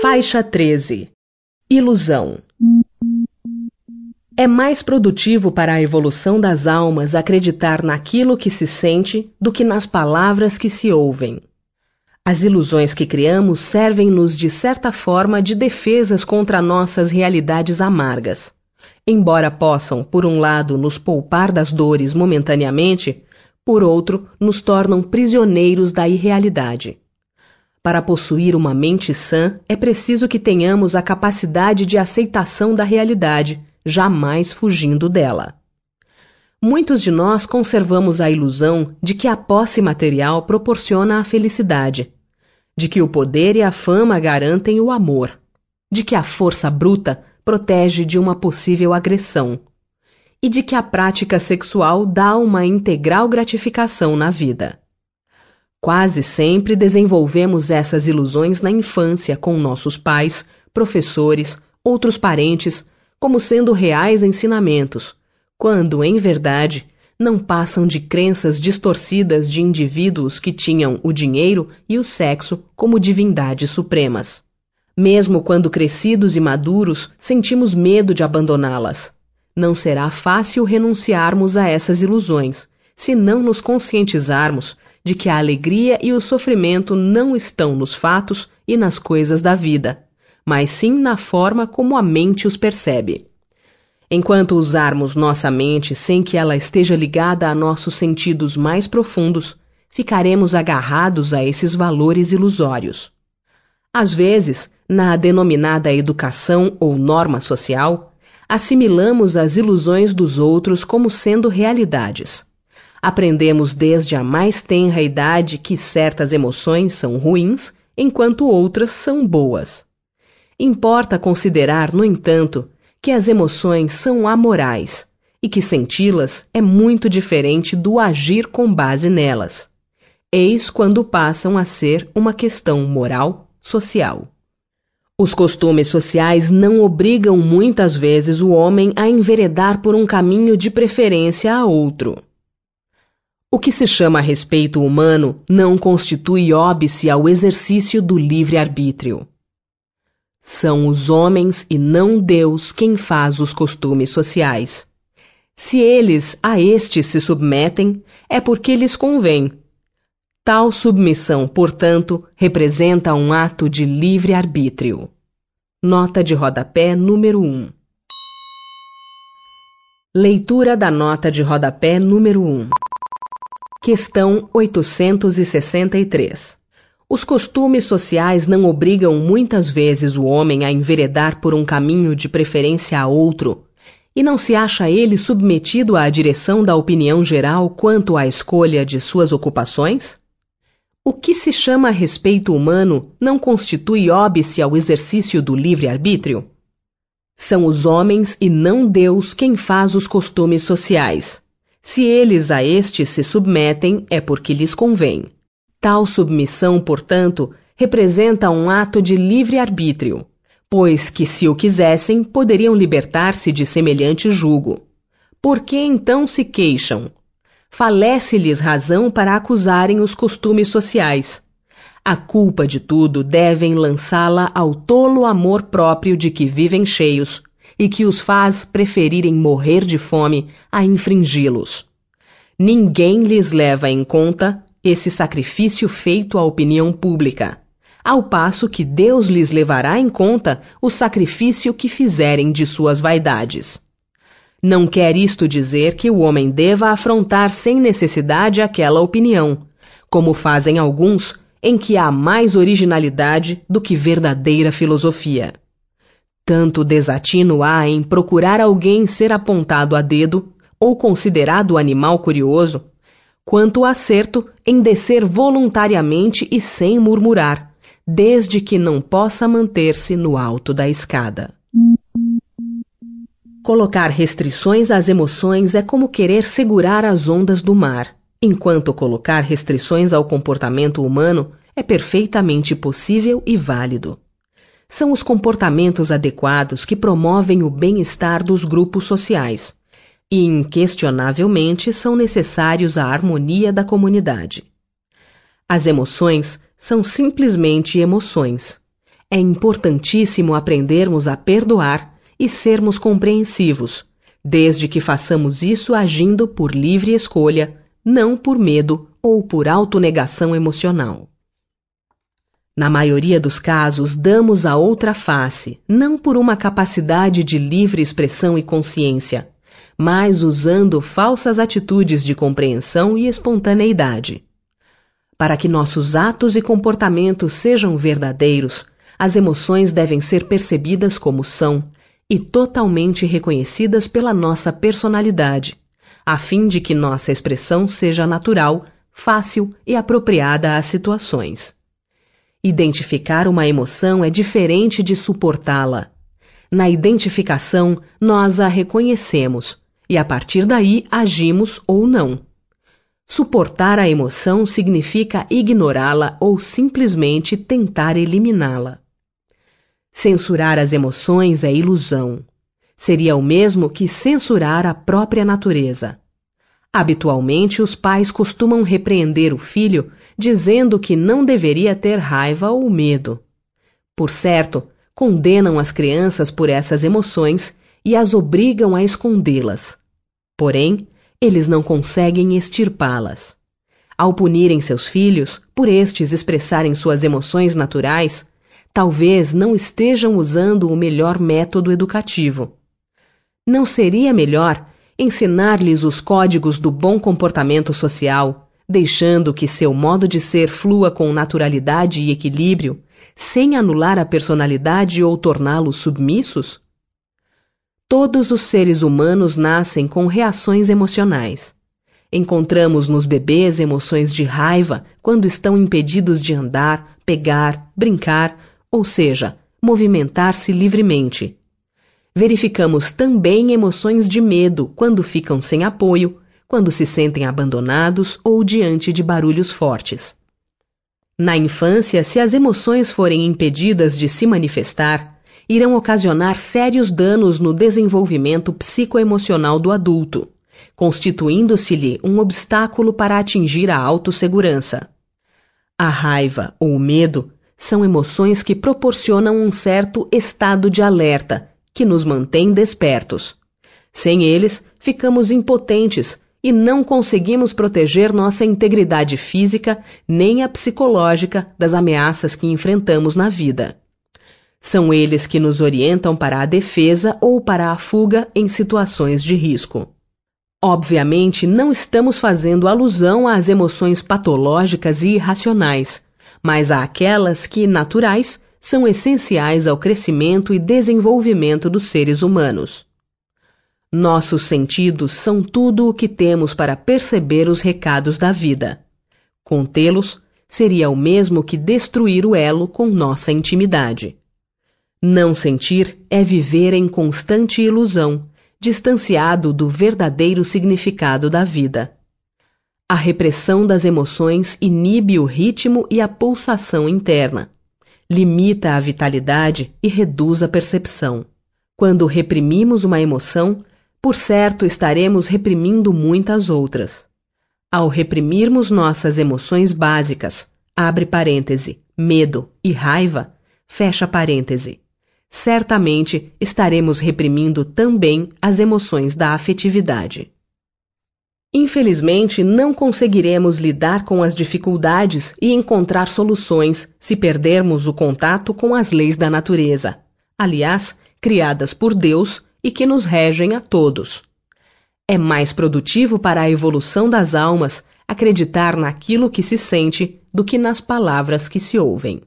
Faixa 13 Ilusão É mais produtivo para a evolução das almas acreditar naquilo que se sente do que nas palavras que se ouvem. As ilusões que criamos servem-nos de certa forma de defesas contra nossas realidades amargas. Embora possam, por um lado, nos poupar das dores momentaneamente, por outro, nos tornam prisioneiros da irrealidade. Para possuir uma mente sã, é preciso que tenhamos a capacidade de aceitação da realidade, jamais fugindo dela. Muitos de nós conservamos a ilusão de que a posse material proporciona a felicidade, de que o poder e a fama garantem o amor, de que a força bruta protege de uma possível agressão, e de que a prática sexual dá uma integral gratificação na vida. Quase sempre desenvolvemos essas ilusões na infância com nossos pais, professores, outros parentes, como sendo reais ensinamentos, quando, em verdade, não passam de crenças distorcidas de indivíduos que tinham o dinheiro e o sexo como divindades supremas. Mesmo quando crescidos e maduros, sentimos medo de abandoná-las. Não será fácil renunciarmos a essas ilusões, se não nos conscientizarmos de que a alegria e o sofrimento não estão nos fatos e nas coisas da vida, mas sim na forma como a mente os percebe. Enquanto usarmos nossa mente sem que ela esteja ligada a nossos sentidos mais profundos, ficaremos agarrados a esses valores ilusórios. Às vezes, na denominada educação ou norma social, assimilamos as ilusões dos outros como sendo realidades. Aprendemos desde a mais tenra idade que certas emoções são ruins, enquanto outras são boas. Importa considerar, no entanto, que as emoções são amorais e que senti-las é muito diferente do agir com base nelas. Eis quando passam a ser uma questão moral, social. Os costumes sociais não obrigam muitas vezes o homem a enveredar por um caminho de preferência a outro. O que se chama respeito humano não constitui óbice ao exercício do livre-arbítrio. São os homens e não Deus quem faz os costumes sociais. Se eles a estes se submetem, é porque lhes convém. Tal submissão, portanto, representa um ato de livre-arbítrio. Nota de rodapé número 1 Leitura da nota de rodapé número 1 Questão 863. Os costumes sociais não obrigam muitas vezes o homem a enveredar por um caminho de preferência a outro, e não se acha ele submetido à direção da opinião geral quanto à escolha de suas ocupações? O que se chama respeito humano não constitui óbice ao exercício do livre-arbítrio? São os homens e não Deus quem faz os costumes sociais se eles a estes se submetem, é porque lhes convém. Tal submissão, portanto, representa um ato de livre-arbítrio, pois que, se o quisessem, poderiam libertar-se de semelhante jugo. Por que então se queixam? Falece-lhes razão para acusarem os costumes sociais. A culpa de tudo devem lançá-la ao tolo amor próprio de que vivem cheios, e que os faz preferirem morrer de fome a infringi-los. Ninguém lhes leva em conta esse sacrifício feito à opinião pública, ao passo que Deus lhes levará em conta o sacrifício que fizerem de suas vaidades. Não quer isto dizer que o homem deva afrontar sem necessidade aquela opinião, como fazem alguns, em que há mais originalidade do que verdadeira filosofia. Tanto desatino há em procurar alguém ser apontado a dedo ou considerado animal curioso, quanto acerto em descer voluntariamente e sem murmurar, desde que não possa manter-se no alto da escada. Colocar restrições às emoções é como querer segurar as ondas do mar, enquanto colocar restrições ao comportamento humano é perfeitamente possível e válido são os comportamentos adequados que promovem o bem-estar dos grupos sociais e, inquestionavelmente, são necessários à harmonia da comunidade. As emoções são simplesmente emoções. É importantíssimo aprendermos a perdoar e sermos compreensivos, desde que façamos isso agindo por livre escolha, não por medo ou por autonegação emocional. Na maioria dos casos, damos a outra face, não por uma capacidade de livre expressão e consciência, mas usando falsas atitudes de compreensão e espontaneidade. Para que nossos atos e comportamentos sejam verdadeiros, as emoções devem ser percebidas como são e totalmente reconhecidas pela nossa personalidade, a fim de que nossa expressão seja natural, fácil e apropriada às situações. Identificar uma emoção é diferente de suportá-la. Na identificação, nós a reconhecemos e a partir daí agimos ou não. Suportar a emoção significa ignorá-la ou simplesmente tentar eliminá-la. Censurar as emoções é ilusão. Seria o mesmo que censurar a própria natureza. Habitualmente, os pais costumam repreender o filho dizendo que não deveria ter raiva ou medo. Por certo, condenam as crianças por essas emoções e as obrigam a escondê-las. Porém, eles não conseguem extirpá-las. Ao punirem seus filhos, por estes expressarem suas emoções naturais, talvez não estejam usando o melhor método educativo. Não seria melhor ensinar-lhes os códigos do bom comportamento social, deixando que seu modo de ser flua com naturalidade e equilíbrio, sem anular a personalidade ou torná-los submissos? Todos os seres humanos nascem com reações emocionais. Encontramos nos bebês emoções de raiva quando estão impedidos de andar, pegar, brincar, ou seja, movimentar-se livremente. Verificamos também emoções de medo quando ficam sem apoio, quando se sentem abandonados ou diante de barulhos fortes. Na infância, se as emoções forem impedidas de se manifestar, irão ocasionar sérios danos no desenvolvimento psicoemocional do adulto, constituindo-se-lhe um obstáculo para atingir a autossegurança. A raiva ou o medo são emoções que proporcionam um certo estado de alerta que nos mantém despertos. Sem eles, ficamos impotentes e não conseguimos proteger nossa integridade física nem a psicológica das ameaças que enfrentamos na vida. São eles que nos orientam para a defesa ou para a fuga em situações de risco. Obviamente, não estamos fazendo alusão às emoções patológicas e irracionais, mas àquelas que, naturais, são essenciais ao crescimento e desenvolvimento dos seres humanos. Nossos sentidos são tudo o que temos para perceber os recados da vida. Contê-los seria o mesmo que destruir o elo com nossa intimidade. Não sentir é viver em constante ilusão, distanciado do verdadeiro significado da vida. A repressão das emoções inibe o ritmo e a pulsação interna, limita a vitalidade e reduz a percepção. Quando reprimimos uma emoção, por certo estaremos reprimindo muitas outras. Ao reprimirmos nossas emoções básicas, abre parêntese, medo e raiva, fecha parêntese, certamente estaremos reprimindo também as emoções da afetividade. Infelizmente, não conseguiremos lidar com as dificuldades e encontrar soluções se perdermos o contato com as leis da natureza, aliás, criadas por Deus e que nos regem a todos. É mais produtivo para a evolução das almas acreditar naquilo que se sente do que nas palavras que se ouvem.